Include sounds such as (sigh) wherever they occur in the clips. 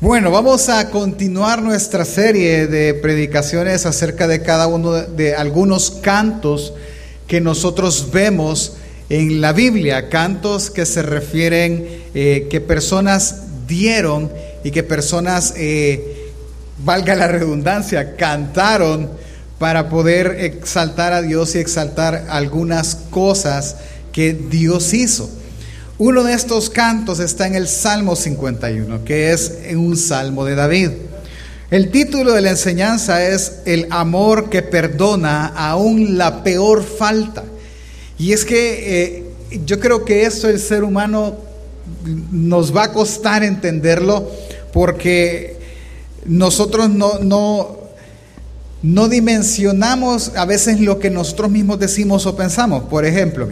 Bueno, vamos a continuar nuestra serie de predicaciones acerca de cada uno de, algunos cantos que nosotros vemos en la Biblia, cantos que se refieren eh, que personas dieron y que personas, eh, valga la redundancia, cantaron para poder exaltar a Dios y exaltar algunas cosas que Dios hizo. Uno de estos cantos está en el Salmo 51, que es un salmo de David. El título de la enseñanza es El amor que perdona aún la peor falta. Y es que eh, yo creo que eso el ser humano nos va a costar entenderlo porque nosotros no, no, no dimensionamos a veces lo que nosotros mismos decimos o pensamos. Por ejemplo,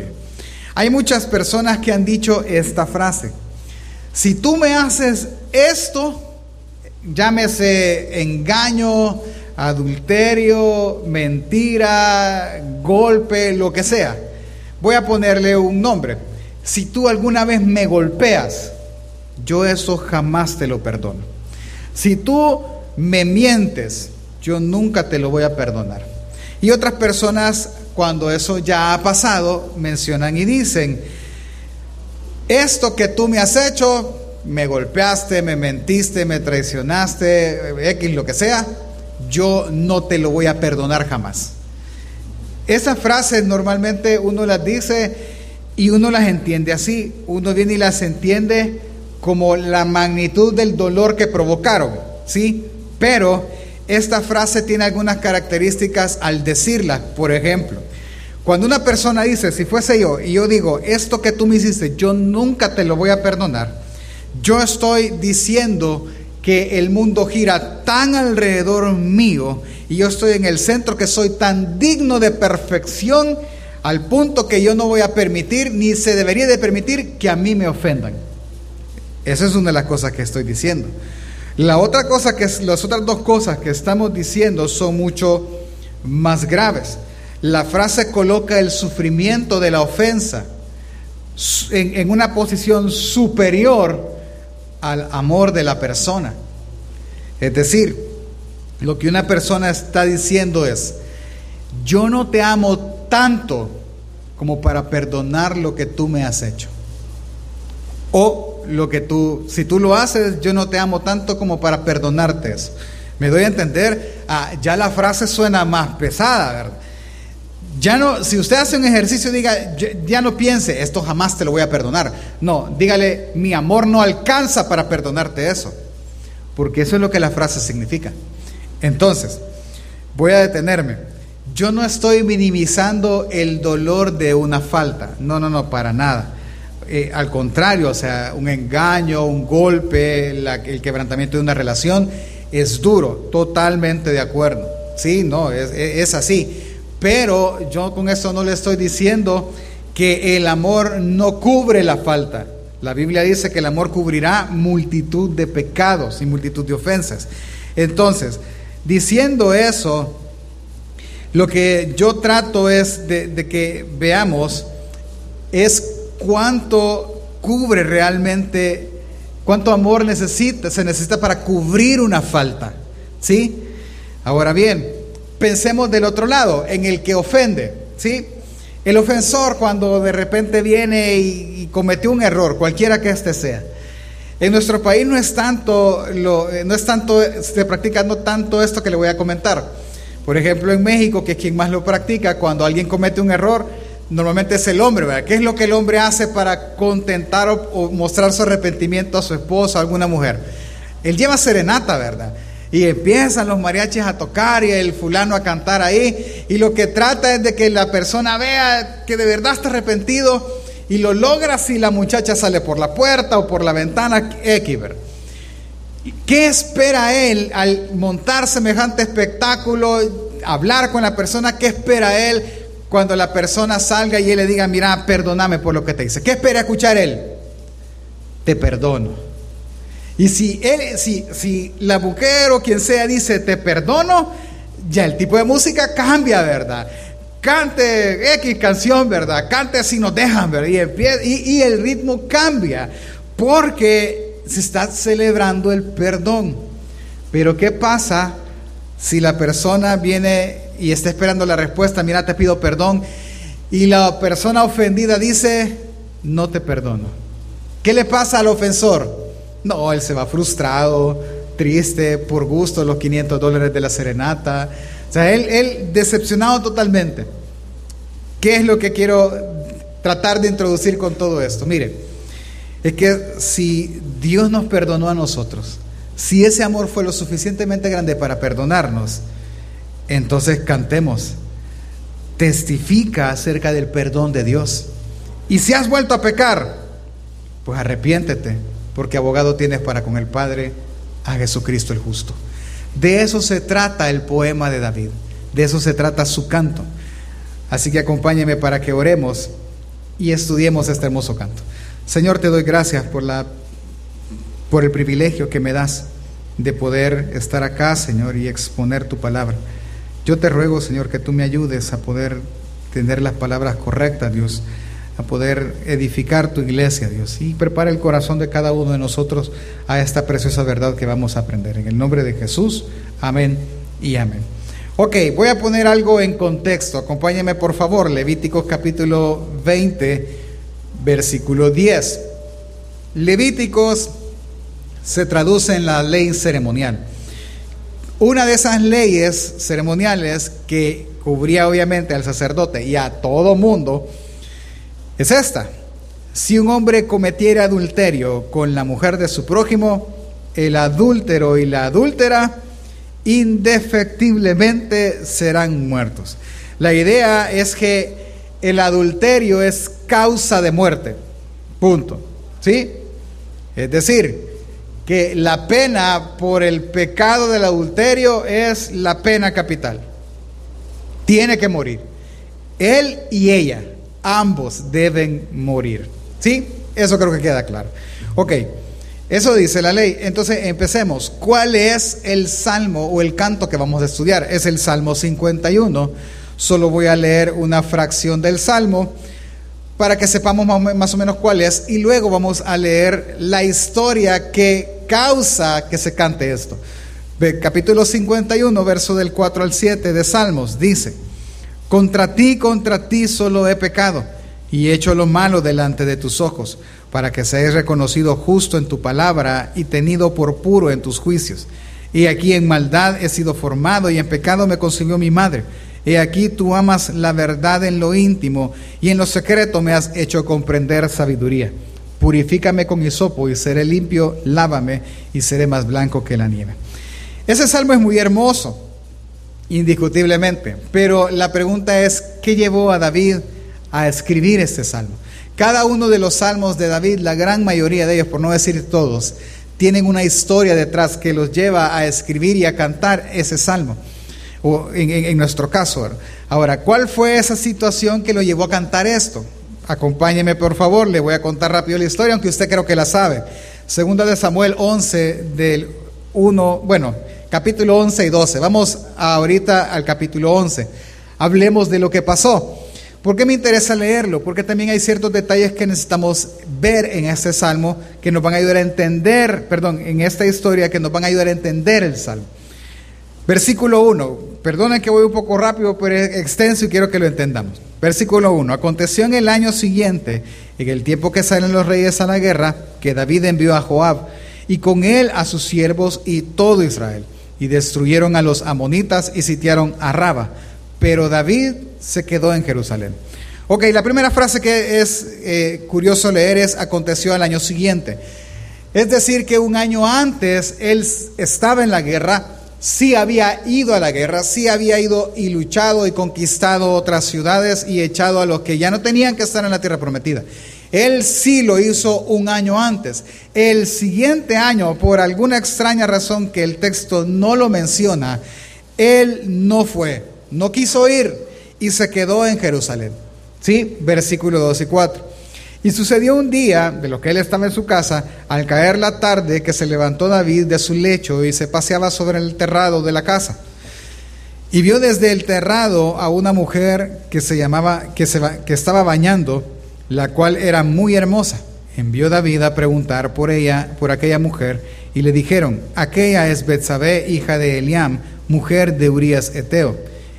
hay muchas personas que han dicho esta frase. Si tú me haces esto, llámese engaño, adulterio, mentira, golpe, lo que sea. Voy a ponerle un nombre. Si tú alguna vez me golpeas, yo eso jamás te lo perdono. Si tú me mientes, yo nunca te lo voy a perdonar. Y otras personas cuando eso ya ha pasado, mencionan y dicen, esto que tú me has hecho, me golpeaste, me mentiste, me traicionaste, X, lo que sea, yo no te lo voy a perdonar jamás. Esas frases normalmente uno las dice y uno las entiende así, uno viene y las entiende como la magnitud del dolor que provocaron, ¿sí? Pero esta frase tiene algunas características al decirla. Por ejemplo, cuando una persona dice, si fuese yo, y yo digo, esto que tú me hiciste, yo nunca te lo voy a perdonar, yo estoy diciendo que el mundo gira tan alrededor mío y yo estoy en el centro que soy tan digno de perfección al punto que yo no voy a permitir ni se debería de permitir que a mí me ofendan. Esa es una de las cosas que estoy diciendo. La otra cosa que las otras dos cosas que estamos diciendo son mucho más graves. La frase coloca el sufrimiento de la ofensa en, una posición superior al amor de la persona. Es decir, lo que una persona está diciendo es, yo no te amo tanto como para perdonar lo que tú me has hecho. O lo que tú, si tú lo haces, yo no te amo tanto como para perdonarte eso. Me doy a entender, ah, ya la frase suena más pesada, ¿verdad? Ya no, si usted hace un ejercicio, diga, ya no piense, esto jamás te lo voy a perdonar. No, dígale, mi amor no alcanza para perdonarte eso. Porque eso es lo que la frase significa. Entonces, voy a detenerme. Yo no estoy minimizando el dolor de una falta. No, no, no, para nada. Eh, al contrario, o sea, un engaño, un golpe, el quebrantamiento de una relación es duro, totalmente de acuerdo. Sí, no, es, así. Pero yo con esto no le estoy diciendo que el amor no cubre la falta. La Biblia dice que el amor cubrirá multitud de pecados y multitud de ofensas. Entonces, diciendo eso, lo que yo trato es de, de que veamos es cuánto cubre realmente, cuánto amor necesita, se necesita para cubrir una falta. ¿Sí? Ahora bien, pensemos del otro lado, en el que ofende. ¿Sí? El ofensor cuando de repente viene y, cometió un error, cualquiera que éste sea. En nuestro país no es tanto, lo, no es tanto, se practica no tanto esto que le voy a comentar. Por ejemplo, en México, que es quien más lo practica, cuando alguien comete un error, normalmente es el hombre, ¿verdad? ¿Qué es lo que el hombre hace para contentar o, mostrar su arrepentimiento a su esposa a alguna mujer? Él lleva serenata, ¿verdad? Y empiezan los mariachis a tocar y el fulano a cantar ahí. Y lo que trata es de que la persona vea que de verdad está arrepentido y lo logra si la muchacha sale por la puerta o por la ventana X, ¿Qué espera él al montar semejante espectáculo, hablar con la persona? ¿Qué espera él cuando la persona salga y él le diga, mira, perdóname por lo que te hice. ¿Qué espera escuchar él? Te perdono. Y si él, si, si la mujer o quien sea dice, te perdono, ya el tipo de música cambia, ¿verdad? Cante X canción, ¿verdad? Cante si nos dejan, ¿verdad? Y, y el ritmo cambia. Porque se está celebrando el perdón. Pero ¿qué pasa si la persona viene y está esperando la respuesta, mira, te pido perdón, y la persona ofendida dice, no te perdono? ¿Qué le pasa al ofensor? No, él se va frustrado, triste, por gusto, los 500 dólares de la serenata. O sea, él, él decepcionado totalmente. ¿Qué es lo que quiero tratar de introducir con todo esto? Mire, es que si Dios nos perdonó a nosotros, si ese amor fue lo suficientemente grande para perdonarnos, entonces cantemos. Testifica acerca del perdón de Dios. Y si has vuelto a pecar, pues arrepiéntete, porque abogado tienes para con el Padre a Jesucristo el justo. De eso se trata el poema de David, de eso se trata su canto. Así que acompáñeme para que oremos y estudiemos este hermoso canto. Señor, te doy gracias por la por el privilegio que me das de poder estar acá, Señor, y exponer tu palabra. Yo te ruego, Señor, que tú me ayudes a poder tener las palabras correctas, Dios, a poder edificar tu iglesia, Dios, y prepara el corazón de cada uno de nosotros a esta preciosa verdad que vamos a aprender. En el nombre de Jesús, amén y amén. Ok, voy a poner algo en contexto. Acompáñeme, por favor, Levíticos capítulo 20, versículo 10. Levíticos se traduce en la ley ceremonial. Una de esas leyes ceremoniales que cubría obviamente al sacerdote y a todo mundo es esta. Si un hombre cometiera adulterio con la mujer de su prójimo, el adúltero y la adúltera indefectiblemente serán muertos. La idea es que el adulterio es causa de muerte. Punto. ¿Sí? Es decir, que la pena por el pecado del adulterio es la pena capital. Tiene que morir. Él y ella, ambos deben morir. ¿Sí? Eso creo que queda claro. Ok, eso dice la ley. Entonces empecemos. ¿Cuál es el salmo o el canto que vamos a estudiar? Es el Salmo 51. Solo voy a leer una fracción del salmo para que sepamos más o menos cuál es y luego vamos a leer la historia que causa que se cante esto. Capítulo 51, verso del 4 al 7 de Salmos, dice, contra ti, contra ti solo he pecado y he hecho lo malo delante de tus ojos, para que seas reconocido justo en tu palabra y tenido por puro en tus juicios. Y aquí en maldad he sido formado y en pecado me consiguió mi madre. He aquí tú amas la verdad en lo íntimo y en lo secreto me has hecho comprender sabiduría. Purifícame con hisopo y seré limpio, lávame y seré más blanco que la nieve. Ese salmo es muy hermoso, indiscutiblemente, pero la pregunta es, ¿qué llevó a David a escribir este salmo? Cada uno de los salmos de David, la gran mayoría de ellos, por no decir todos, tienen una historia detrás que los lleva a escribir y a cantar ese salmo o en, nuestro caso. Ahora, ¿cuál fue esa situación que lo llevó a cantar esto? Acompáñeme por favor, le voy a contar rápido la historia, aunque usted creo que la sabe. Segunda de Samuel 11 del 1, bueno, capítulo 11 y 12. Vamos ahorita al capítulo 11. Hablemos de lo que pasó. ¿Por qué me interesa leerlo? Porque también hay ciertos detalles que necesitamos ver en este salmo que nos van a ayudar a entender, perdón, en esta historia que nos van a ayudar a entender el salmo. Versículo 1, perdonen que voy un poco rápido, pero es extenso y quiero que lo entendamos. Versículo 1, aconteció en el año siguiente, en el tiempo que salen los reyes a la guerra, que David envió a Joab y con él a sus siervos y todo Israel, y destruyeron a los amonitas y sitiaron a Raba, pero David se quedó en Jerusalén. Ok, la primera frase que es eh, curioso leer es aconteció al año siguiente. Es decir, que un año antes él estaba en la guerra, sí había ido a la guerra, sí había ido y luchado y conquistado otras ciudades y echado a los que ya no tenían que estar en la tierra prometida. Él sí lo hizo un año antes. El siguiente año, por alguna extraña razón que el texto no lo menciona, él no fue, no quiso ir y se quedó en Jerusalén. ¿Sí? Versículo 2 y 4. Y sucedió un día, de lo que él estaba en su casa, al caer la tarde, que se levantó David de su lecho y se paseaba sobre el terrado de la casa. Y vio desde el terrado a una mujer que se llamaba, que, se, que estaba bañando, la cual era muy hermosa. envió David a preguntar por ella, por aquella mujer, y le dijeron, aquella es Betsabé, hija de Eliam, mujer de Urías Eteo.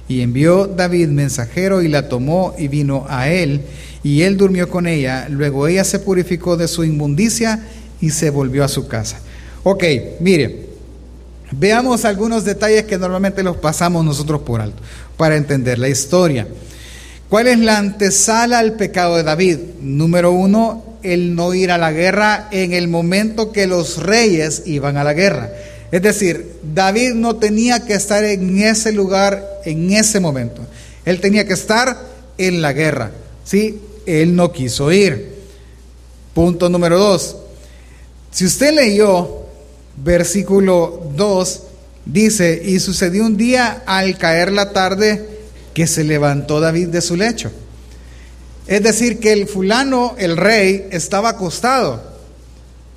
Y envió David mensajero y la tomó y vino a él, y él durmió con ella. Luego ella se purificó de su inmundicia y se volvió a su casa. Ok, mire, veamos algunos detalles que normalmente los pasamos nosotros por alto para entender la historia. ¿Cuál es la antesala al pecado de David? Número uno, el no ir a la guerra en el momento que los reyes iban a la guerra. Es decir, David no tenía que estar en ese lugar en ese momento. Él tenía que estar en la guerra. ¿sí? Él no quiso ir. Punto número dos. Si usted leyó versículo 2, dice, y sucedió un día al caer la tarde que se levantó David de su lecho. Es decir, que el fulano, el rey, estaba acostado.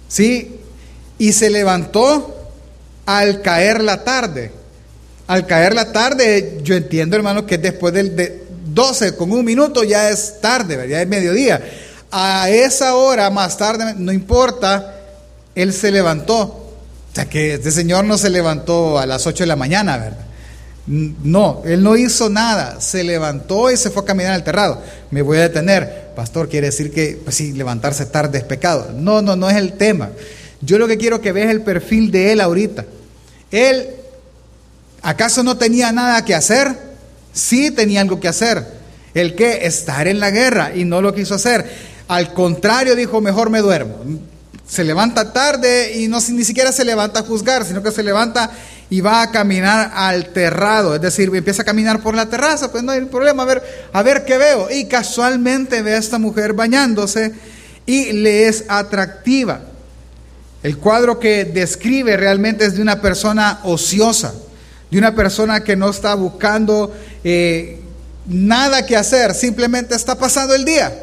¿Sí? Y se levantó al caer la tarde. Al caer la tarde, yo entiendo, hermano, que después del de 12 con un minuto ya es tarde, ya es mediodía. A esa hora, más tarde, no importa, él se levantó. O sea, que este señor no se levantó a las 8 de la mañana, ¿verdad? No, él no hizo nada, se levantó y se fue a caminar al terrado. Me voy a detener, pastor, quiere decir que, pues sí, levantarse tarde es pecado. No, no, no es el tema. Yo lo que quiero que veas el perfil de él ahorita. Él, ¿acaso no tenía nada que hacer? Sí tenía algo que hacer. El que estar en la guerra y no lo quiso hacer. Al contrario, dijo, mejor me duermo. Se levanta tarde y no ni siquiera se levanta a juzgar, sino que se levanta y va a caminar al terrado, es decir, empieza a caminar por la terraza, pues no hay problema, a ver, a ver qué veo. Y casualmente ve a esta mujer bañándose y le es atractiva. El cuadro que describe realmente es de una persona ociosa, de una persona que no está buscando eh, nada que hacer, simplemente está pasando el día.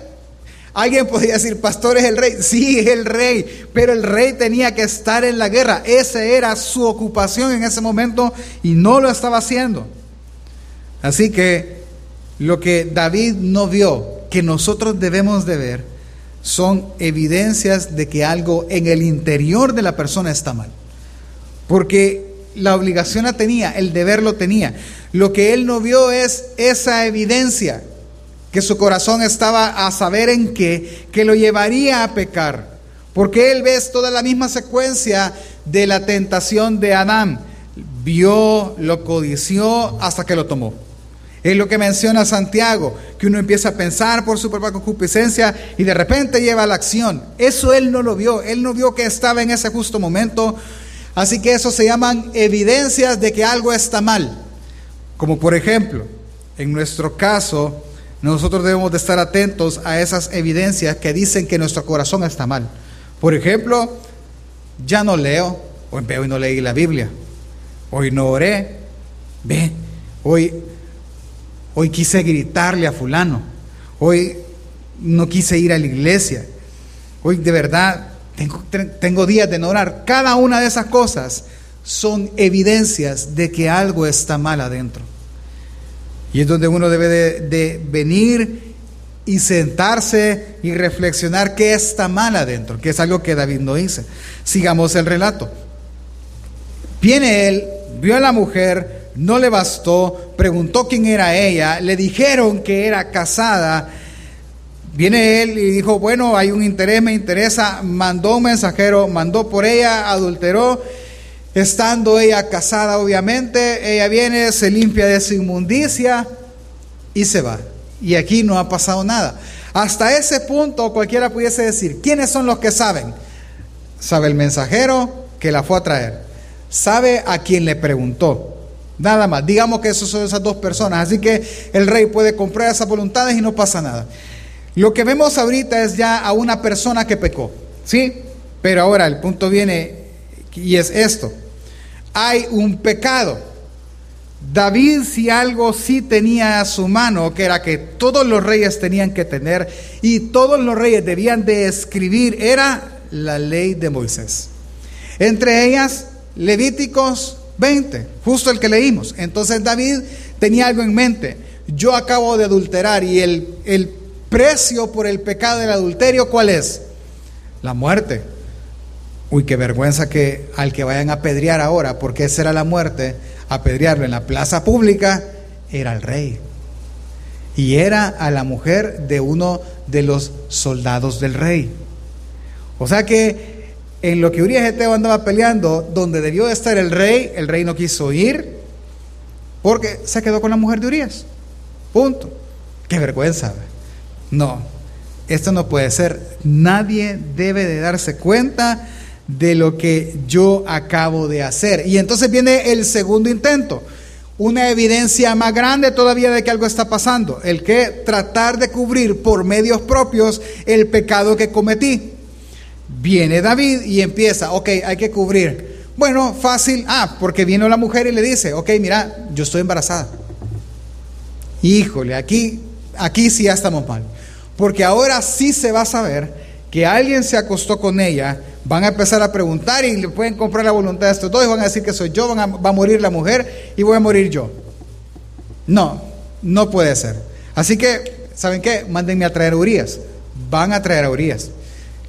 Alguien podría decir, pastor es el rey. Sí, es el rey, pero el rey tenía que estar en la guerra. Esa era su ocupación en ese momento y no lo estaba haciendo. Así que lo que David no vio, que nosotros debemos de ver, son evidencias de que algo en el interior de la persona está mal. Porque la obligación la tenía, el deber lo tenía. Lo que él no vio es esa evidencia que su corazón estaba a saber en qué, que lo llevaría a pecar. Porque él ve toda la misma secuencia de la tentación de Adán. Vio, lo codició hasta que lo tomó. Es lo que menciona Santiago, que uno empieza a pensar por su propia concupiscencia y de repente lleva a la acción. Eso él no lo vio, él no vio que estaba en ese justo momento. Así que eso se llaman evidencias de que algo está mal. Como por ejemplo, en nuestro caso, nosotros debemos de estar atentos a esas evidencias que dicen que nuestro corazón está mal. Por ejemplo, ya no leo, hoy veo y no leí la Biblia, hoy no oré, ve, hoy, hoy quise gritarle a fulano, hoy no quise ir a la iglesia, hoy de verdad tengo, días de no orar. Cada una de esas cosas son evidencias de que algo está mal adentro. Y es donde uno debe de, venir y sentarse y reflexionar qué está mal adentro, que es algo que David no hizo. Sigamos el relato. Viene él, vio a la mujer, no le bastó, preguntó quién era ella, le dijeron que era casada. Viene él y dijo, bueno, hay un interés, me interesa, mandó un mensajero, mandó por ella, adulteró Estando ella casada, obviamente, ella viene, se limpia de su inmundicia y se va. Y aquí no ha pasado nada. Hasta ese punto cualquiera pudiese decir, ¿quiénes son los que saben? Sabe el mensajero que la fue a traer. Sabe a quien le preguntó. Nada más. Digamos que esos son esas dos personas. Así que el rey puede comprar esas voluntades y no pasa nada. Lo que vemos ahorita es ya a una persona que pecó. ¿Sí? Pero ahora el punto viene y es esto hay un pecado. David si algo sí tenía a su mano, que era que todos los reyes tenían que tener y todos los reyes debían de escribir, era la ley de Moisés. Entre ellas, Levíticos 20, justo el que leímos. Entonces David tenía algo en mente. Yo acabo de adulterar y el, el precio por el pecado del adulterio, ¿cuál es? la muerte. Uy, qué vergüenza que al que vayan a apedrear ahora, porque esa era la muerte, apedrearlo en la plaza pública, era el rey. Y era a la mujer de uno de los soldados del rey. O sea que en lo que Urias Eteo andaba peleando, donde debió de estar el rey, el rey no quiso ir, porque se quedó con la mujer de Urias. Punto. Qué vergüenza. No, esto no puede ser. Nadie debe de darse cuenta de lo que yo acabo de hacer. Y entonces viene el segundo intento, una evidencia más grande todavía de que algo está pasando, el que tratar de cubrir por medios propios el pecado que cometí. Viene David y empieza, ok, hay que cubrir. Bueno, fácil, ah, porque vino la mujer y le dice, ok, mira, yo estoy embarazada. Híjole, aquí, aquí sí ya estamos mal. Porque ahora sí se va a saber que alguien se acostó con ella, van a empezar a preguntar y le pueden comprar la voluntad de estos dos y van a decir que soy yo, van a, va a morir la mujer y voy a morir yo. No, no puede ser. Así que, ¿saben qué? Mándenme a traer a Urias. Van a traer a Urias.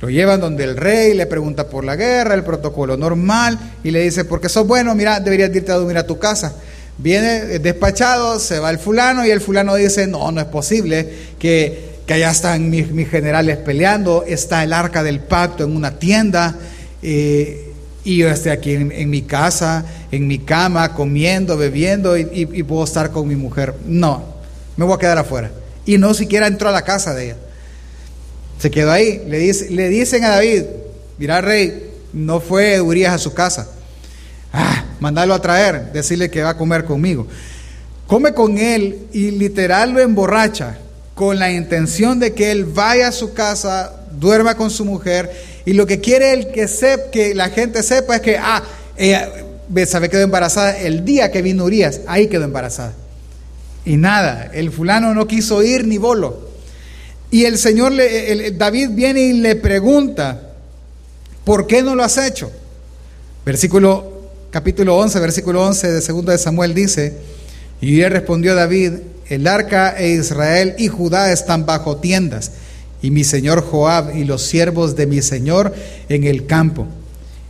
Lo llevan donde el rey le pregunta por la guerra, el protocolo normal, y le dice, porque sos bueno, mira, deberías irte a dormir a tu casa. Viene despachado, se va el fulano y el fulano dice, no, no es posible que que allá están mis, generales peleando, está el arca del pacto en una tienda, eh, y yo estoy aquí en, mi casa, en mi cama, comiendo, bebiendo, y, puedo estar con mi mujer. No, me voy a quedar afuera. Y no siquiera entró a la casa de ella. Se quedó ahí. Le, dice, le dicen a David, mira rey, no fue Urias a su casa. Ah, mandarlo a traer, decirle que va a comer conmigo. Come con él y literal lo emborracha con la intención de que él vaya a su casa, duerma con su mujer, y lo que quiere él que, que la gente sepa es que, ah, ella sabe quedó embarazada el día que vino Urias, ahí quedó embarazada. Y nada, el fulano no quiso ir ni bolo. Y el Señor, le, David viene y le pregunta, ¿por qué no lo has hecho? Versículo, capítulo 11, versículo 11 de 2 de Samuel dice, y él respondió a David, el arca e Israel y Judá están bajo tiendas, y mi señor Joab y los siervos de mi señor en el campo.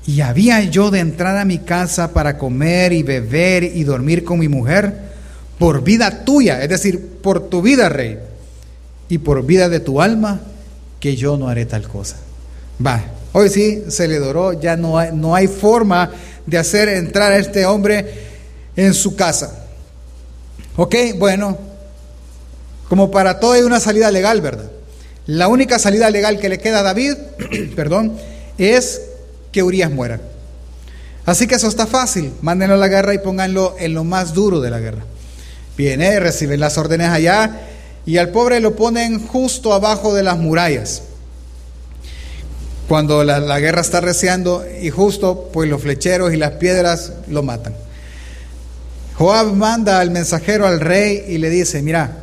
Y había yo de entrar a mi casa para comer y beber y dormir con mi mujer, por vida tuya, es decir, por tu vida, rey, y por vida de tu alma, que yo no haré tal cosa. Va, hoy sí se le doró, ya no hay, no hay forma de hacer entrar a este hombre en su casa. Ok, bueno, como para todo hay una salida legal, ¿verdad? La única salida legal que le queda a David, (clears throat) perdón, es que Urias muera. Así que eso está fácil, mándenlo a la guerra y pónganlo en lo más duro de la guerra. Viene, reciben las órdenes allá y al pobre lo ponen justo abajo de las murallas. Cuando la, la guerra está reciando y justo pues los flecheros y las piedras lo matan. Joab manda al mensajero al rey y le dice, mira,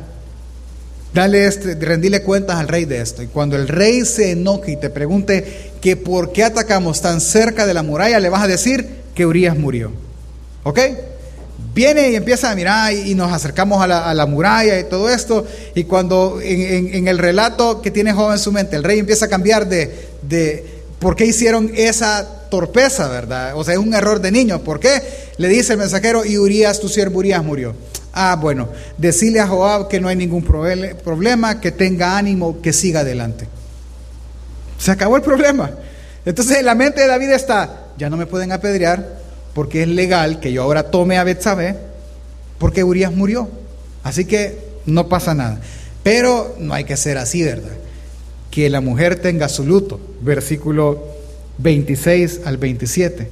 dale este, rendile cuentas al rey de esto. Y cuando el rey se enoje y te pregunte que por qué atacamos tan cerca de la muralla, le vas a decir que Urias murió. ¿Ok? Viene y empieza a mirar y, nos acercamos a la, muralla y todo esto. Y cuando en, el relato que tiene Joab en su mente, el rey empieza a cambiar de, de por qué hicieron esa torpeza, ¿verdad? O sea, es un error de niño. ¿Por qué? Le dice el mensajero, y Urias, tu siervo Urias murió. Ah, bueno, decirle a Joab que no hay ningún problema, que tenga ánimo, que siga adelante. Se acabó el problema. Entonces en la mente de David está, ya no me pueden apedrear porque es legal que yo ahora tome a Betsabé porque Urias murió. Así que no pasa nada. Pero no hay que ser así, ¿verdad? Que la mujer tenga su luto. Versículo 26 al 27.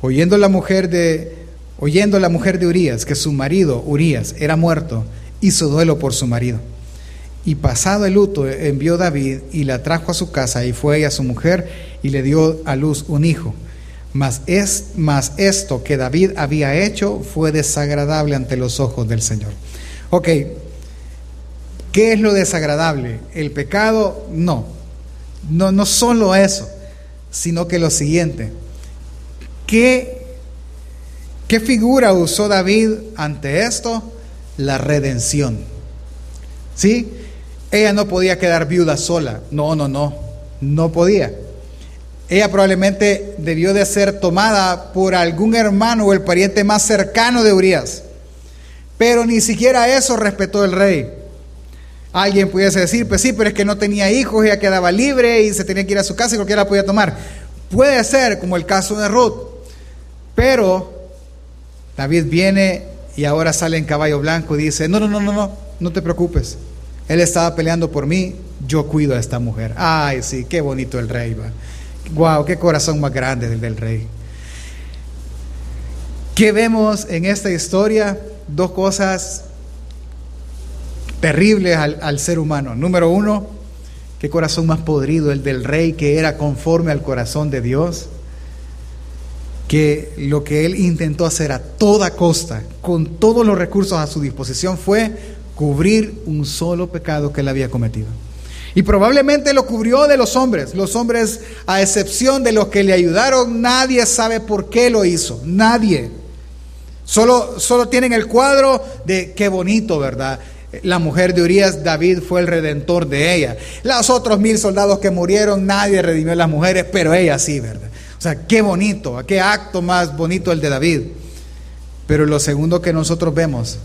Oyendo la mujer de oyendo la mujer de Urías que su marido Urías era muerto, hizo duelo por su marido. Y pasado el luto envió David y la trajo a su casa y fue ella su mujer y le dio a luz un hijo. Mas, es, mas esto que David había hecho fue desagradable ante los ojos del Señor. Ok, ¿qué es lo desagradable? ¿El pecado? No, no, no solo eso sino que lo siguiente. ¿Qué, qué figura usó David ante esto? La redención. ¿Sí? Ella no podía quedar viuda sola. No, no, no. No podía. ella probablemente debió de ser tomada por algún hermano o el pariente más cercano de Urias. Pero ni siquiera eso respetó el rey. Alguien pudiese decir, pues sí, pero es que no tenía hijos, ella quedaba libre y se tenía que ir a su casa y cualquiera la podía tomar. Puede ser como el caso de Ruth. Pero David viene y ahora sale en caballo blanco y dice, no, no, no, no, no, no te preocupes. Él estaba peleando por mí, yo cuido a esta mujer. Ay, sí, qué bonito el rey va. Wow, qué corazón más grande el del rey. ¿Qué vemos en esta historia? Dos cosas terribles al, ser humano. Número uno, qué corazón más podrido el del rey que era conforme al corazón de Dios. Que lo que él intentó hacer a toda costa, con todos los recursos a su disposición, fue cubrir un solo pecado que él había cometido. Y probablemente lo cubrió de los hombres. Los hombres, a excepción de los que le ayudaron, nadie sabe por qué lo hizo. Nadie. Solo, solo tienen el cuadro de qué bonito, ¿verdad? La mujer de Urias, David fue el redentor de ella. Los otros mil soldados que murieron, nadie redimió a las mujeres, pero ella sí, ¿verdad? O sea, qué bonito, qué acto más bonito el de David. Pero lo segundo que nosotros vemos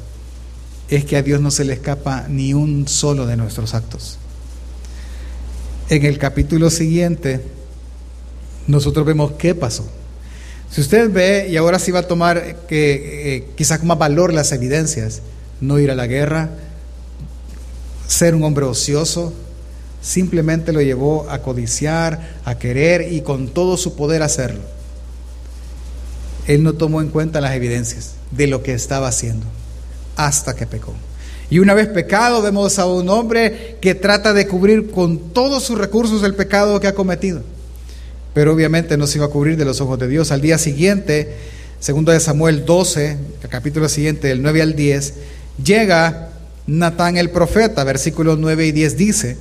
es que a Dios no se le escapa ni un solo de nuestros actos. En el capítulo siguiente, nosotros vemos qué pasó. Si usted ve, y ahora sí va a tomar que, eh, quizás más valor las evidencias, no ir a la guerra, ser un hombre ocioso, simplemente lo llevó a codiciar, a querer y con todo su poder hacerlo. Él no tomó en cuenta las evidencias de lo que estaba haciendo hasta que pecó. Y una vez pecado, vemos a un hombre que trata de cubrir con todos sus recursos el pecado que ha cometido. Pero obviamente no se iba a cubrir de los ojos de Dios. Al día siguiente, segundo de Samuel 12, el capítulo siguiente, del 9 al 10, llega Natán el profeta, versículos 9 y 10 dice,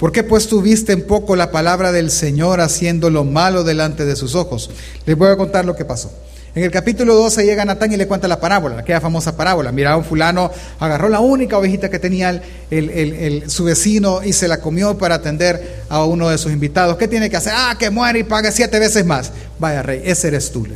¿por qué pues tuviste en poco la palabra del Señor haciendo lo malo delante de sus ojos? Les voy a contar lo que pasó. En el capítulo 12 llega Natán y le cuenta la parábola, aquella famosa parábola. Mira, un fulano agarró la única ovejita que tenía su vecino y se la comió para atender a uno de sus invitados. ¿Qué tiene que hacer? Ah, que muere y pague siete veces más. Vaya rey, ese eres tú.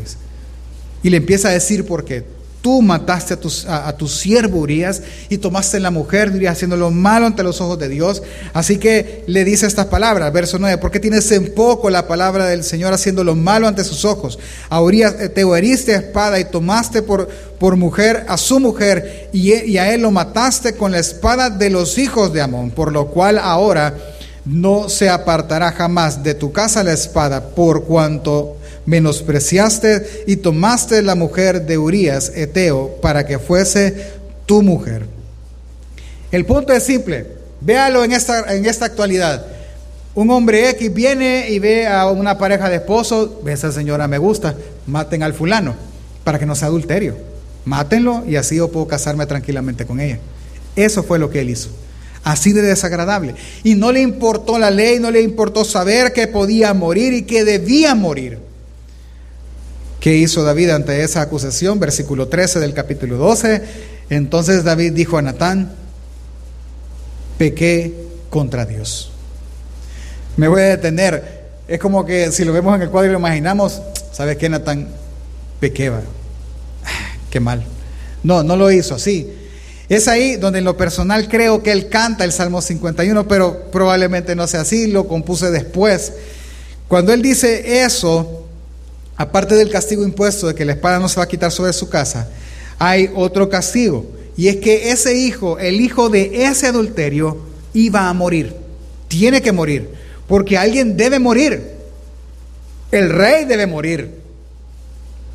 Y le empieza a decir por qué Tú mataste a tu, siervo Urias y tomaste la mujer, diría, haciendo lo malo ante los ojos de Dios. Así que le dice estas palabras, verso 9, ¿por qué tienes en poco la palabra del Señor haciendo lo malo ante sus ojos? A Urias eh, te heriste a espada y tomaste por, por mujer a su mujer y, y a él lo mataste con la espada de los hijos de Amón, por lo cual ahora no se apartará jamás de tu casa la espada, por cuanto menospreciaste y tomaste la mujer de Urías, Eteo, para que fuese tu mujer. El punto es simple, véalo en esta, en esta actualidad. Un hombre X viene y ve a una pareja de esposos, esa señora me gusta, maten al fulano, para que no sea adulterio. Mátenlo y así yo puedo casarme tranquilamente con ella. Eso fue lo que él hizo. Así de desagradable. Y no le importó la ley, no le importó saber que podía morir y que debía morir. ¿Qué hizo David ante esa acusación? Versículo 13 del capítulo 12. Entonces David dijo a Natán, pequé contra Dios. Me voy a detener. Es como que si lo vemos en el cuadro y lo imaginamos, ¿sabes qué, Natán? Pequé, Qué mal. No, no lo hizo así. Es ahí donde en lo personal creo que él canta el Salmo 51, pero probablemente no sea así, lo compuse después. Cuando él dice eso, aparte del castigo impuesto de que la espada no se va a quitar sobre su casa, hay otro castigo. Y es que ese hijo, el hijo de ese adulterio, iba a morir. Tiene que morir. Porque alguien debe morir. El rey debe morir.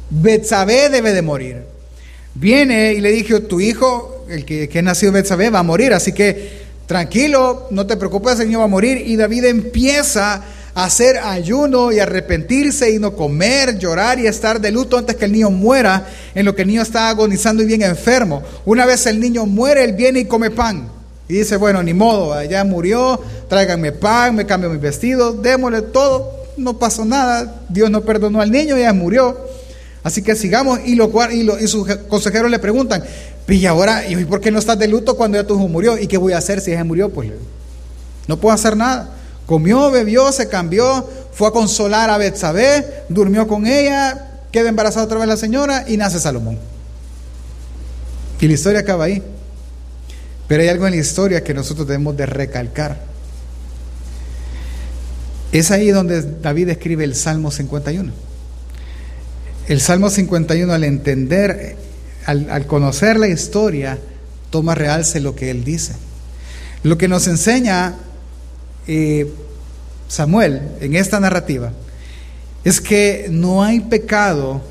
Betsabé debe de morir. Viene y le dijo, tu hijo, el que, que nació Betsabé, va a morir. Así que tranquilo, no te preocupes, el niño va a morir. Y David empieza hacer ayuno y arrepentirse y no comer, llorar y estar de luto antes que el niño muera, en lo que el niño está agonizando y bien enfermo. Una vez el niño muere, él viene y come pan. Y dice, bueno, ni modo, ya murió, tráiganme pan, me cambio mi vestido, démosle todo, no pasó nada, Dios no perdonó al niño, ya murió. Así que sigamos y, lo, y, y sus consejeros le preguntan, y ahora, ¿y por qué no estás de luto cuando ya tu hijo murió? ¿Y qué voy a hacer si ya murió? Pues no puedo hacer nada. Comió, bebió, se cambió, fue a consolar a Betsabé, durmió con ella, queda embarazada otra vez la señora y nace Salomón. Y la historia acaba ahí. Pero hay algo en la historia que nosotros debemos de recalcar. Es ahí donde David escribe el Salmo 51. El Salmo 51 al entender, al, conocer la historia, toma realce lo que él dice. Lo que nos enseña eh, Samuel en esta narrativa es que no hay pecado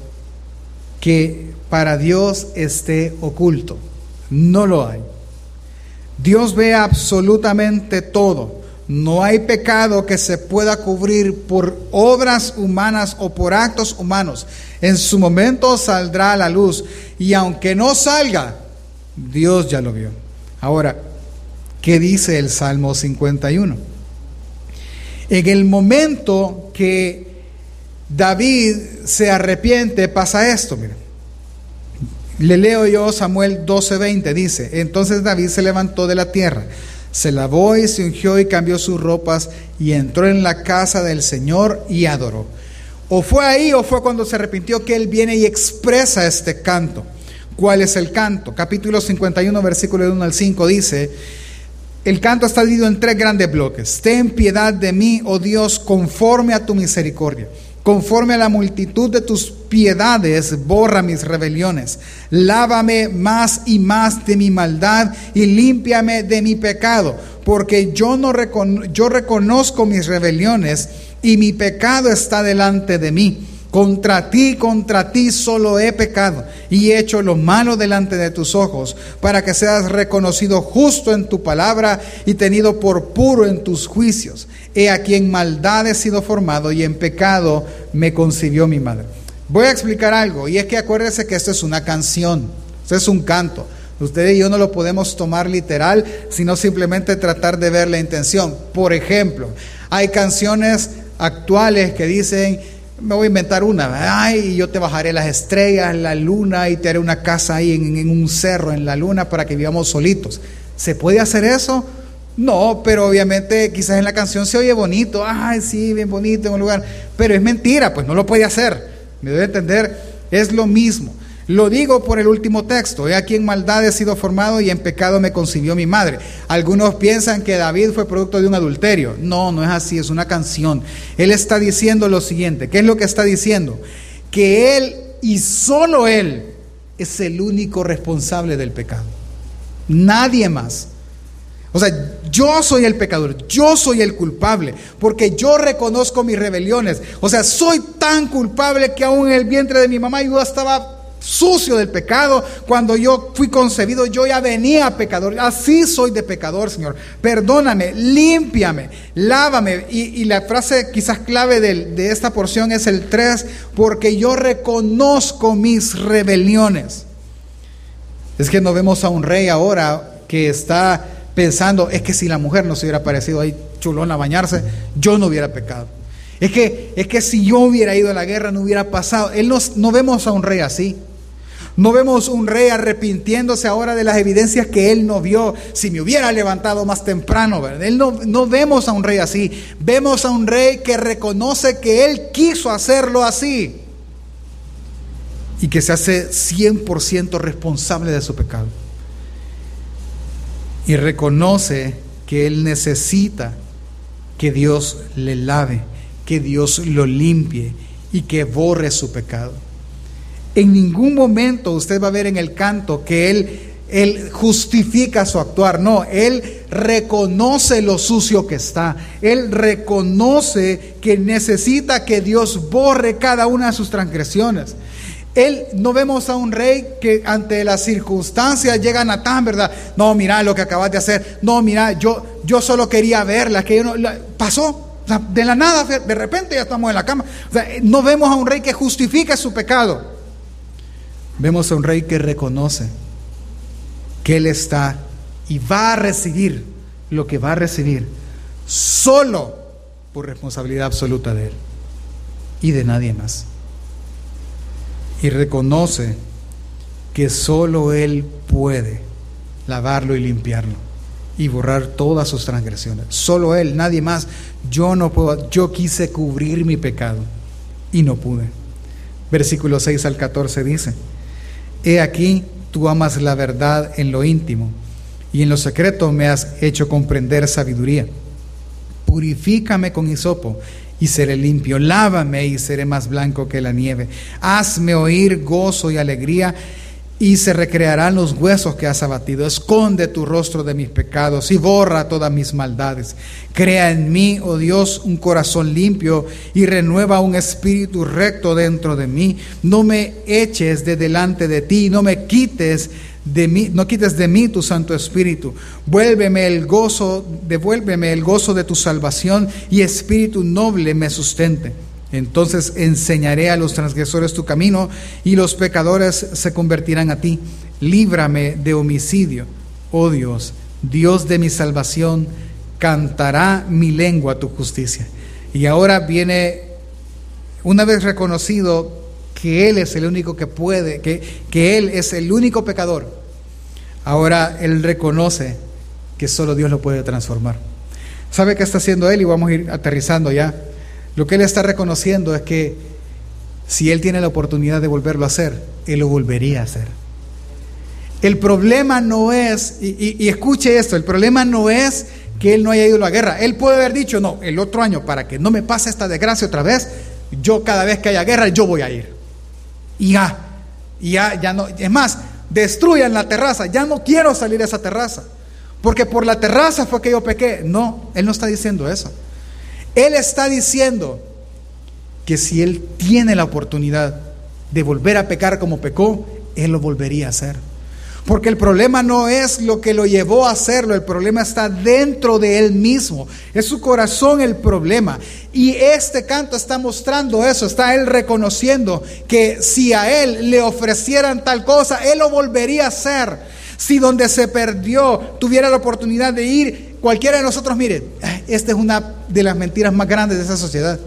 que para Dios esté oculto. No lo hay. Dios ve absolutamente todo. No hay pecado que se pueda cubrir por obras humanas o por actos humanos. En su momento saldrá a la luz. Y aunque no salga, Dios ya lo vio. Ahora, ¿qué dice el Salmo 51? En el momento que David se arrepiente, pasa esto. Le leo yo Samuel 12:20, dice, entonces David se levantó de la tierra, se lavó y se ungió y cambió sus ropas y entró en la casa del Señor y adoró. O fue ahí o fue cuando se arrepintió que él viene y expresa este canto. ¿Cuál es el canto? Capítulo 51, versículo 1 al 5 dice, el canto está dividido en tres grandes bloques. Ten piedad de mí, oh Dios, conforme a tu misericordia Conforme a la multitud de tus piedades, borra mis rebeliones. Lávame más y más de mi maldad y límpiame de mi pecado, porque yo, no yo reconozco mis rebeliones y mi pecado está delante de mí. Contra ti, contra ti solo he pecado y he hecho lo malo delante de tus ojos, para que seas reconocido justo en tu palabra y tenido por puro en tus juicios. He aquí en maldad he sido formado y en pecado me concibió mi madre. Voy a explicar algo, y es que acuérdese que esto es una canción, esto es un canto. Usted y yo no lo podemos tomar literal, sino simplemente tratar de ver la intención. Por ejemplo, hay canciones actuales que dicen, me voy a inventar una, ay, yo te bajaré las estrellas, la luna y te haré una casa ahí en, un cerro, en la luna, para que vivamos solitos. ¿Se puede hacer eso? No, pero obviamente quizás en la canción se oye bonito, ay, sí, bien bonito en un lugar, pero es mentira, pues no lo puede hacer. Me debe entender, es lo mismo. Lo digo por el último texto. He aquí en maldad he sido formado y en pecado me concibió mi madre. Algunos piensan que David fue producto de un adulterio. No, no es así, es una canción. Él está diciendo lo siguiente. ¿Qué es lo que está diciendo? Que él y solo él es el único responsable del pecado. Nadie más. O sea, yo soy el pecador, yo soy el culpable, porque yo reconozco mis rebeliones. O sea, soy tan culpable que aún en el vientre de mi mamá yo estaba sucio del pecado. Cuando yo fui concebido, yo ya venía pecador. Así soy de pecador, Señor. Perdóname, límpiame, lávame. Y, la frase quizás clave de, de esta porción es el 3, porque yo reconozco mis rebeliones. Es que no vemos a un rey ahora que está pensando, es que si la mujer no se hubiera parecido ahí chulona a bañarse, yo no hubiera pecado. Es que, es que si yo hubiera ido a la guerra no hubiera pasado. Él no vemos a un rey así. No vemos un rey arrepintiéndose ahora de las evidencias que él no vio. Si me hubiera levantado más temprano. Él no, no vemos a un rey así. Vemos a un rey que reconoce que él quiso hacerlo así y que se hace 100% responsable de su pecado. Y reconoce que él necesita que Dios le lave, que Dios lo limpie y que borre su pecado. En ningún momento usted va a ver en el canto que él, justifica su actuar. No, él reconoce lo sucio que está. Él reconoce que necesita que Dios borre cada una de sus transgresiones. Él no vemos a un rey que ante las circunstancias llega a Natán, ¿verdad? No, mira lo que acabas de hacer. No, mira, yo, yo solo quería verla, que no, pasó. de la nada, de repente ya estamos en la cama. no vemos a un rey que justifica su pecado. Vemos a un rey que reconoce que Él está y va a recibir lo que va a recibir solo por responsabilidad absoluta de Él y de nadie más. Y reconoce que solo Él puede lavarlo y limpiarlo. y borrar todas sus transgresiones. Solo Él, nadie más. Yo no puedo, yo quise cubrir mi pecado y no pude. Versículo 6 al 14 dice, He aquí, tú amas la verdad en lo íntimo y en lo secreto me has hecho comprender sabiduría. Purifícame con hisopo y seré limpio. Lávame y seré más blanco que la nieve. Hazme oír gozo y alegría y se recrearán los huesos que has abatido. Esconde tu rostro de mis pecados y borra todas mis maldades. Crea en mí, oh Dios, un corazón limpio y renueva un espíritu recto dentro de mí. No me eches de delante de ti, no me quites de mí, no quites de mí tu Santo Espíritu. Vuélveme el gozo, devuélveme el gozo de tu salvación y espíritu noble me sustente. Entonces enseñaré a los transgresores tu camino y los pecadores se convertirán a ti. Líbrame de homicidio, oh Dios, Dios de mi salvación, cantará mi lengua tu justicia. Y ahora viene, una vez reconocido que Él es el único que puede, que, que Él es el único pecador, ahora Él reconoce que solo Dios lo puede transformar. ¿Sabe qué está haciendo Él? Y vamos a ir aterrizando ya. Lo que él está reconociendo es que si él tiene la oportunidad de volverlo a hacer, él lo volvería a hacer. El problema no es, y, escuche esto, el problema no es que él no haya ido a la guerra. Él puede haber dicho, no, el otro año, para que no me pase esta desgracia otra vez, yo cada vez que haya guerra, yo voy a ir. Y ya, y ya, ya no. Es más, destruyan la terraza, ya no quiero salir a esa terraza. Porque por la terraza fue que yo pequé. No, él no está diciendo eso. Él está diciendo que si él tiene la oportunidad de volver a pecar como pecó, él lo volvería a hacer. Porque el problema no es lo que lo llevó a hacerlo, el problema está dentro de él mismo. Es su corazón el problema. Y este canto está mostrando eso, está él reconociendo que si a él le ofrecieran tal cosa, él lo volvería a hacer. Si donde se perdió tuviera la oportunidad de ir, Cualquiera de nosotros, mire, esta es una de las mentiras más grandes de esa sociedad.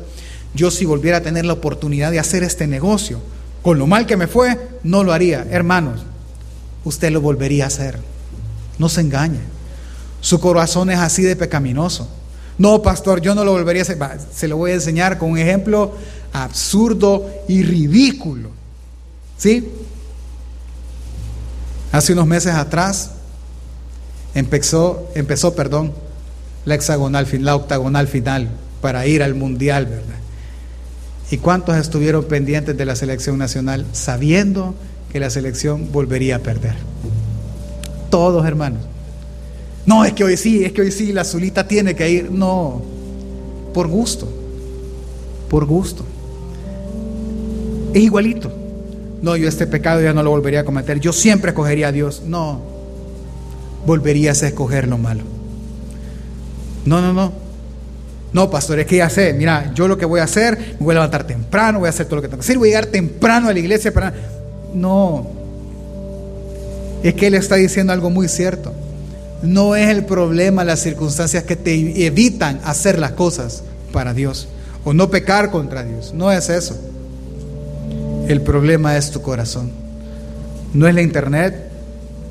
Yo si volviera a tener la oportunidad de hacer este negocio, con lo mal que me fue, no lo haría. Hermanos, usted lo volvería a hacer. No se engañe. Su corazón es así de pecaminoso. No, pastor, yo no lo volvería a hacer. Se lo voy a enseñar con un ejemplo absurdo y ridículo. ¿Sí? Hace unos meses atrás empezó, empezó perdón, la, hexagonal, la octagonal final para ir al mundial, ¿verdad? ¿Y cuántos estuvieron pendientes de la selección nacional sabiendo que la selección volvería a perder? Todos, hermanos. No, es que hoy sí, es que hoy sí, la azulita tiene que ir. No, por gusto, por gusto. Es igualito. No, yo este pecado ya no lo volvería a cometer. Yo siempre escogería a Dios. No, volverías a escoger lo malo. No, no, no. No, pastor, es que ya sé, mira, yo lo que voy a hacer, me voy a levantar temprano, voy a hacer todo lo que tengo que hacer, voy a llegar temprano a la iglesia para... No, es que él está diciendo algo muy cierto. No es el problema las circunstancias que te evitan hacer las cosas para Dios o no pecar contra Dios. No es eso. El problema es tu corazón. No es la internet,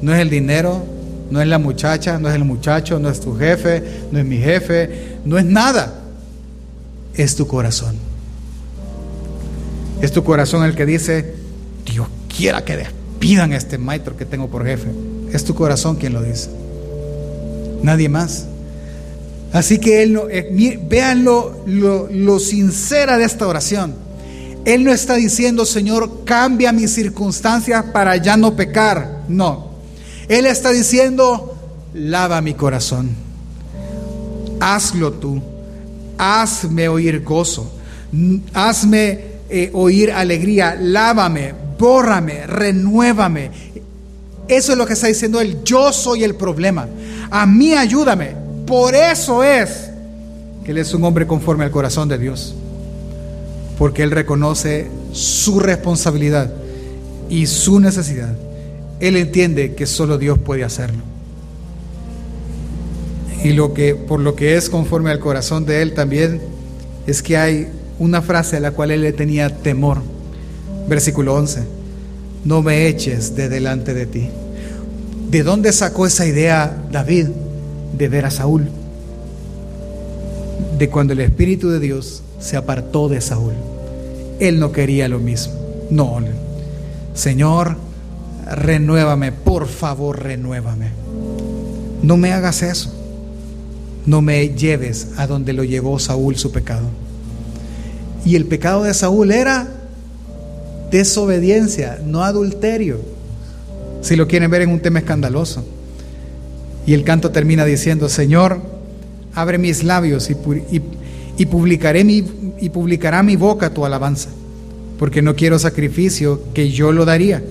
no es el dinero, no es la muchacha, no es el muchacho, no es tu jefe, no es mi jefe, no es nada. Es tu corazón. Es tu corazón el que dice, Dios quiera que despidan a este maestro que tengo por jefe. Es tu corazón quien lo dice. Nadie más. Así que él no, eh, vean lo, lo sincera de esta oración. Él no está diciendo, Señor, cambia mis circunstancias para ya no pecar. No, él está diciendo, lava mi corazón, hazlo tú, hazme oír gozo, hazme eh, oír alegría, lávame, bórrame, renuévame. Eso es lo que está diciendo Él, yo soy el problema, a mí ayúdame. Por eso es que Él es un hombre conforme al corazón de Dios, porque Él reconoce su responsabilidad y su necesidad él entiende que solo Dios puede hacerlo. Y lo que, por lo que es conforme al corazón de Él también, es que hay una frase a la cual Él le tenía temor. Versículo 11. No me eches de delante de ti. ¿De dónde sacó esa idea David? de ver a Saúl, de cuando el Espíritu de Dios se apartó de Saúl. Él no quería lo mismo. No, Señor, renuévame, por favor, renuévame. No me hagas eso. No me lleves a donde lo llevó Saúl su pecado. Y el pecado de Saúl era desobediencia, no adulterio. Si lo quieren ver en un tema escandaloso. Y el canto termina diciendo, Señor, abre mis labios y, publicaré mi, y publicará mi boca tu alabanza, porque no quiero sacrificio que yo lo daría.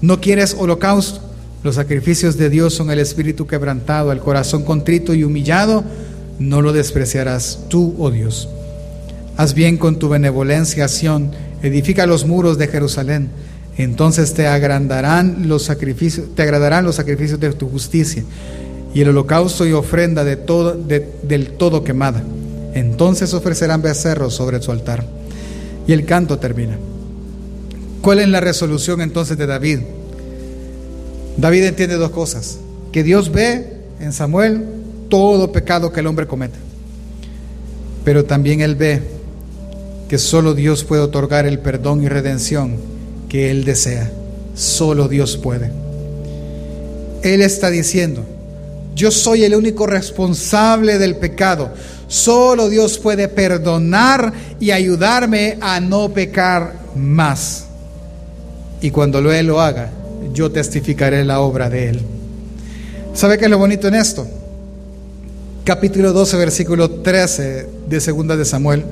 No quieres holocausto. Los sacrificios de Dios son el espíritu quebrantado, el corazón contrito y humillado. No lo despreciarás tú, oh Dios. Haz bien con tu benevolencia, Sión. Edifica los muros de Jerusalén. Entonces te agradarán los sacrificios, te agradarán los sacrificios de tu justicia y el holocausto y ofrenda de todo, del todo quemada. Entonces ofrecerán becerros sobre su altar. Y el canto termina. ¿Cuál es la resolución entonces de David? David entiende dos cosas. Que Dios ve en Samuel todo pecado que el hombre comete. Pero también él ve que solo Dios puede otorgar el perdón y redención que él desea. Solo Dios puede. Él está diciendo, yo soy el único responsable del pecado. Solo Dios puede perdonar y ayudarme a no pecar más. Y cuando Él lo haga, yo testificaré la obra de Él. ¿Sabe qué es lo bonito en esto? Capítulo 12, versículo 13 de Segunda de Samuel.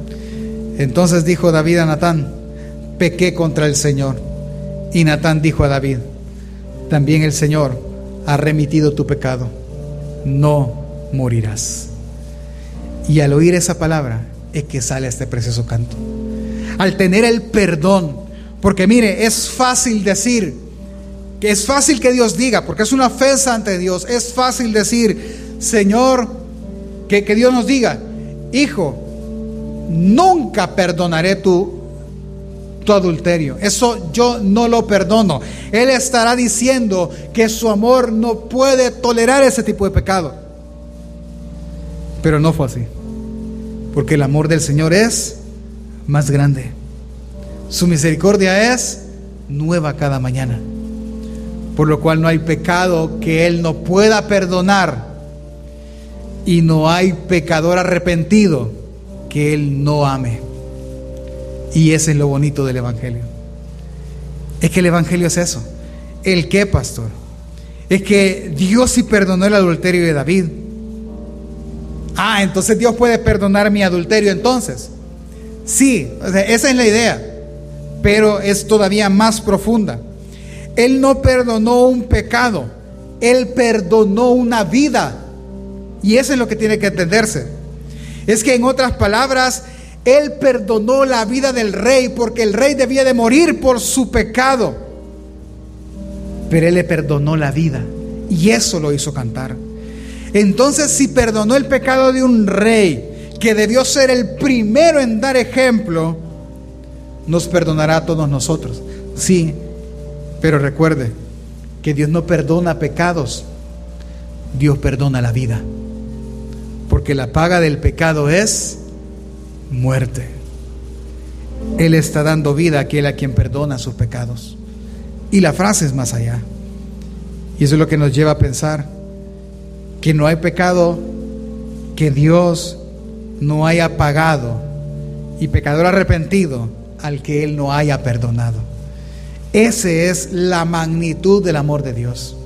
Entonces dijo David a Natán, pequé contra el Señor. Y Natán dijo a David, también el Señor ha remitido tu pecado no morirás. Y al oír esa palabra es que sale este precioso canto. Al tener el perdón, porque mire, es fácil decir, que es fácil que Dios diga, porque es una ofensa ante Dios, es fácil decir, Señor, que, que Dios nos diga, hijo, nunca perdonaré tu, tu adulterio. Eso yo no lo perdono. Él estará diciendo que su amor no puede tolerar ese tipo de pecado. Pero no fue así. Porque el amor del Señor es más grande. Su misericordia es nueva cada mañana. Por lo cual no hay pecado que Él no pueda perdonar. Y no hay pecador arrepentido que Él no ame. Y ese es lo bonito del Evangelio. Es que el Evangelio es eso. ¿El qué, pastor? Es que Dios sí perdonó el adulterio de David. Ah, entonces Dios puede perdonar mi adulterio entonces. Sí, esa es la idea, pero es todavía más profunda. Él no perdonó un pecado, Él perdonó una vida. Y eso es lo que tiene que entenderse. Es que en otras palabras, él perdonó la vida del rey porque el rey debía de morir por su pecado. Pero Él le perdonó la vida y eso lo hizo cantar. Entonces si perdonó el pecado de un rey que debió ser el primero en dar ejemplo, nos perdonará a todos nosotros. Sí, pero recuerde que Dios no perdona pecados, Dios perdona la vida. Porque la paga del pecado es muerte. Él está dando vida a aquel a quien perdona sus pecados. Y la frase es más allá. Y eso es lo que nos lleva a pensar que no hay pecado que Dios no haya pagado y pecador arrepentido al que Él no haya perdonado. Esa es la magnitud del amor de Dios.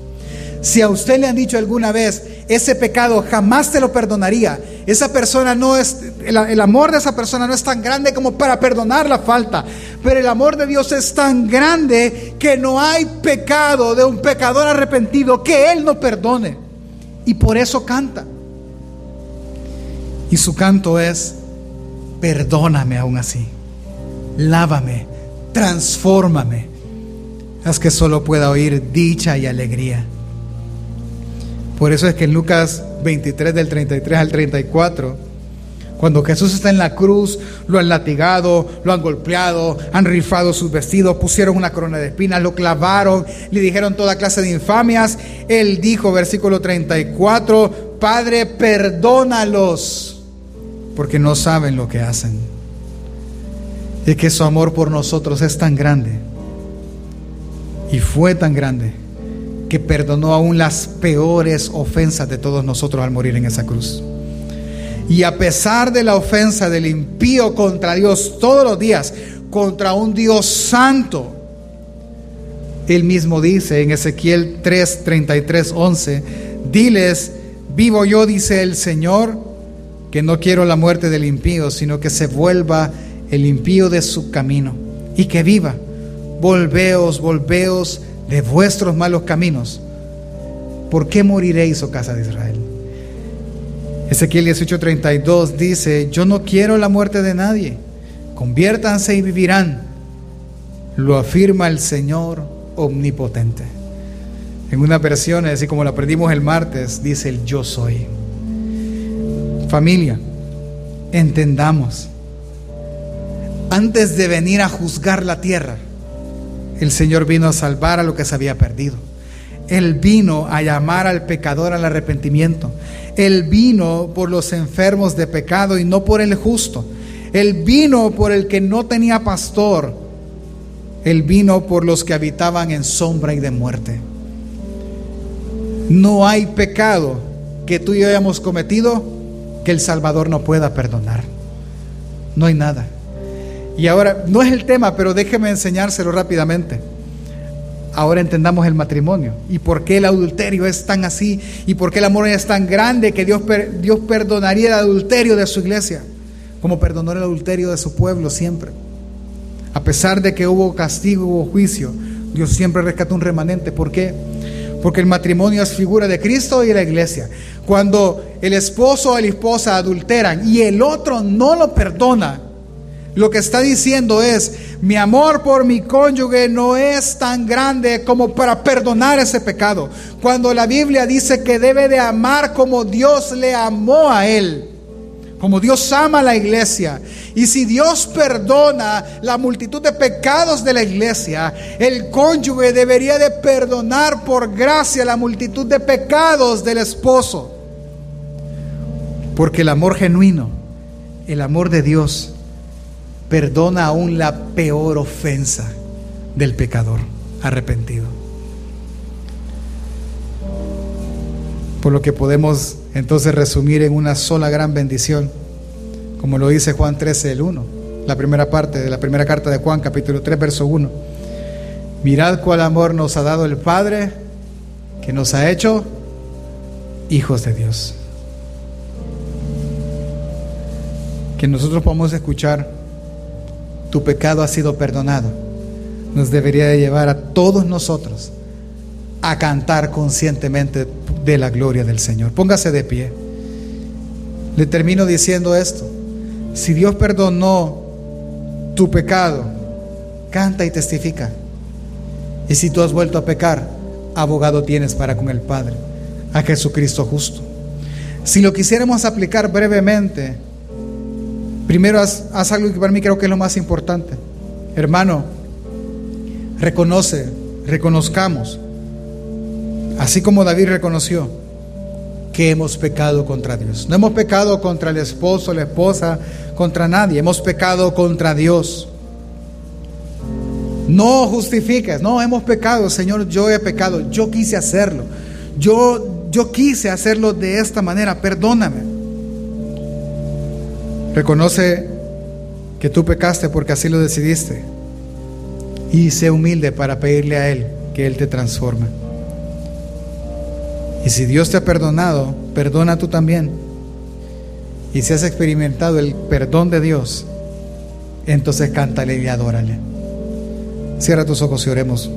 Si a usted le han dicho alguna vez, ese pecado jamás te lo perdonaría, esa persona no es, el, el, amor de esa persona no es tan grande como para perdonar la falta, pero el amor de Dios es tan grande que no hay pecado de un pecador arrepentido que Él no perdone. Y por eso canta. Y su canto es, perdóname aún así, lávame, transfórmame, haz que solo pueda oír dicha y alegría. Por eso es que en Lucas 23 del 33 al 34, cuando Jesús está en la cruz, lo han latigado, lo han golpeado, han rifado sus vestidos, pusieron una corona de espinas, lo clavaron, le dijeron toda clase de infamias. Él dijo, versículo 34, Padre, perdónalos, porque no saben lo que hacen. Y que su amor por nosotros es tan grande, y fue tan grande, que perdonó aún las peores ofensas de todos nosotros al morir en esa cruz. Y a pesar de la ofensa del impío contra Dios todos los días, contra un Dios santo, él mismo dice en Ezequiel 3, 33, 11, diles, vivo yo, dice el Señor, que no quiero la muerte del impío, sino que se vuelva el impío de su camino y que viva. Volveos, volveos de vuestros malos caminos. ¿Por qué moriréis, oh casa de Israel? Ezequiel 18:32 dice, yo no quiero la muerte de nadie, conviértanse y vivirán. Lo afirma el Señor omnipotente. En una versión, así como la aprendimos el martes, dice el yo soy. Familia, entendamos, antes de venir a juzgar la tierra, el Señor vino a salvar a lo que se había perdido. Él vino a llamar al pecador al arrepentimiento. Él vino por los enfermos de pecado y no por el justo. Él vino por el que no tenía pastor él vino por los que habitaban en sombra y de muerte. No hay pecado que tú y yo hayamos cometido que el Salvador no pueda perdonar. No hay nada. Y ahora, no es el tema, pero déjeme enseñárselo rápidamente. Ahora entendamos el matrimonio y por qué el adulterio es tan así y por qué el amor es tan grande que Dios, Dios perdonaría el adulterio de su iglesia, como perdonó el adulterio de su pueblo siempre. A pesar de que hubo castigo, hubo juicio, Dios siempre rescató un remanente. ¿Por qué? Porque el matrimonio es figura de Cristo y la iglesia. Cuando el esposo o la esposa adulteran y el otro no lo perdona, lo que está diciendo es, mi amor por mi cónyuge no es tan grande como para perdonar ese pecado. Cuando la Biblia dice que debe de amar como Dios le amó a él como Dios ama a la iglesia. Y si Dios perdona la multitud de pecados de la iglesia, el cónyuge debería de perdonar por gracia la multitud de pecados del esposo. Porque el amor genuino, el amor de Dios, perdona aún la peor ofensa del pecador arrepentido. Por lo que podemos entonces resumir en una sola gran bendición, como lo dice Juan 13, el 1, la primera parte de la primera carta de Juan, capítulo 3, verso 1. Mirad cuál amor nos ha dado el Padre, que nos ha hecho hijos de Dios. Que nosotros podamos escuchar, tu pecado ha sido perdonado, nos debería de llevar a todos nosotros a cantar conscientemente de la gloria del Señor. Póngase de pie. Le termino diciendo esto. Si Dios perdonó tu pecado, canta y testifica. Y si tú has vuelto a pecar, abogado tienes para con el Padre, a Jesucristo justo. Si lo quisiéramos aplicar brevemente, primero haz, haz algo que para mí creo que es lo más importante. Hermano, reconoce, reconozcamos Así como David reconoció que hemos pecado contra Dios. No hemos pecado contra el esposo, la esposa, contra nadie. Hemos pecado contra Dios. No justifiques, no hemos pecado, Señor, yo he pecado, yo quise hacerlo. Yo yo quise hacerlo de esta manera, perdóname. Reconoce que tú pecaste porque así lo decidiste. Y sé humilde para pedirle a Él que Él te transforme. Y si Dios te ha perdonado, perdona tú también. Y si has experimentado el perdón de Dios, entonces cántale y adórale. Cierra tus ojos y oremos.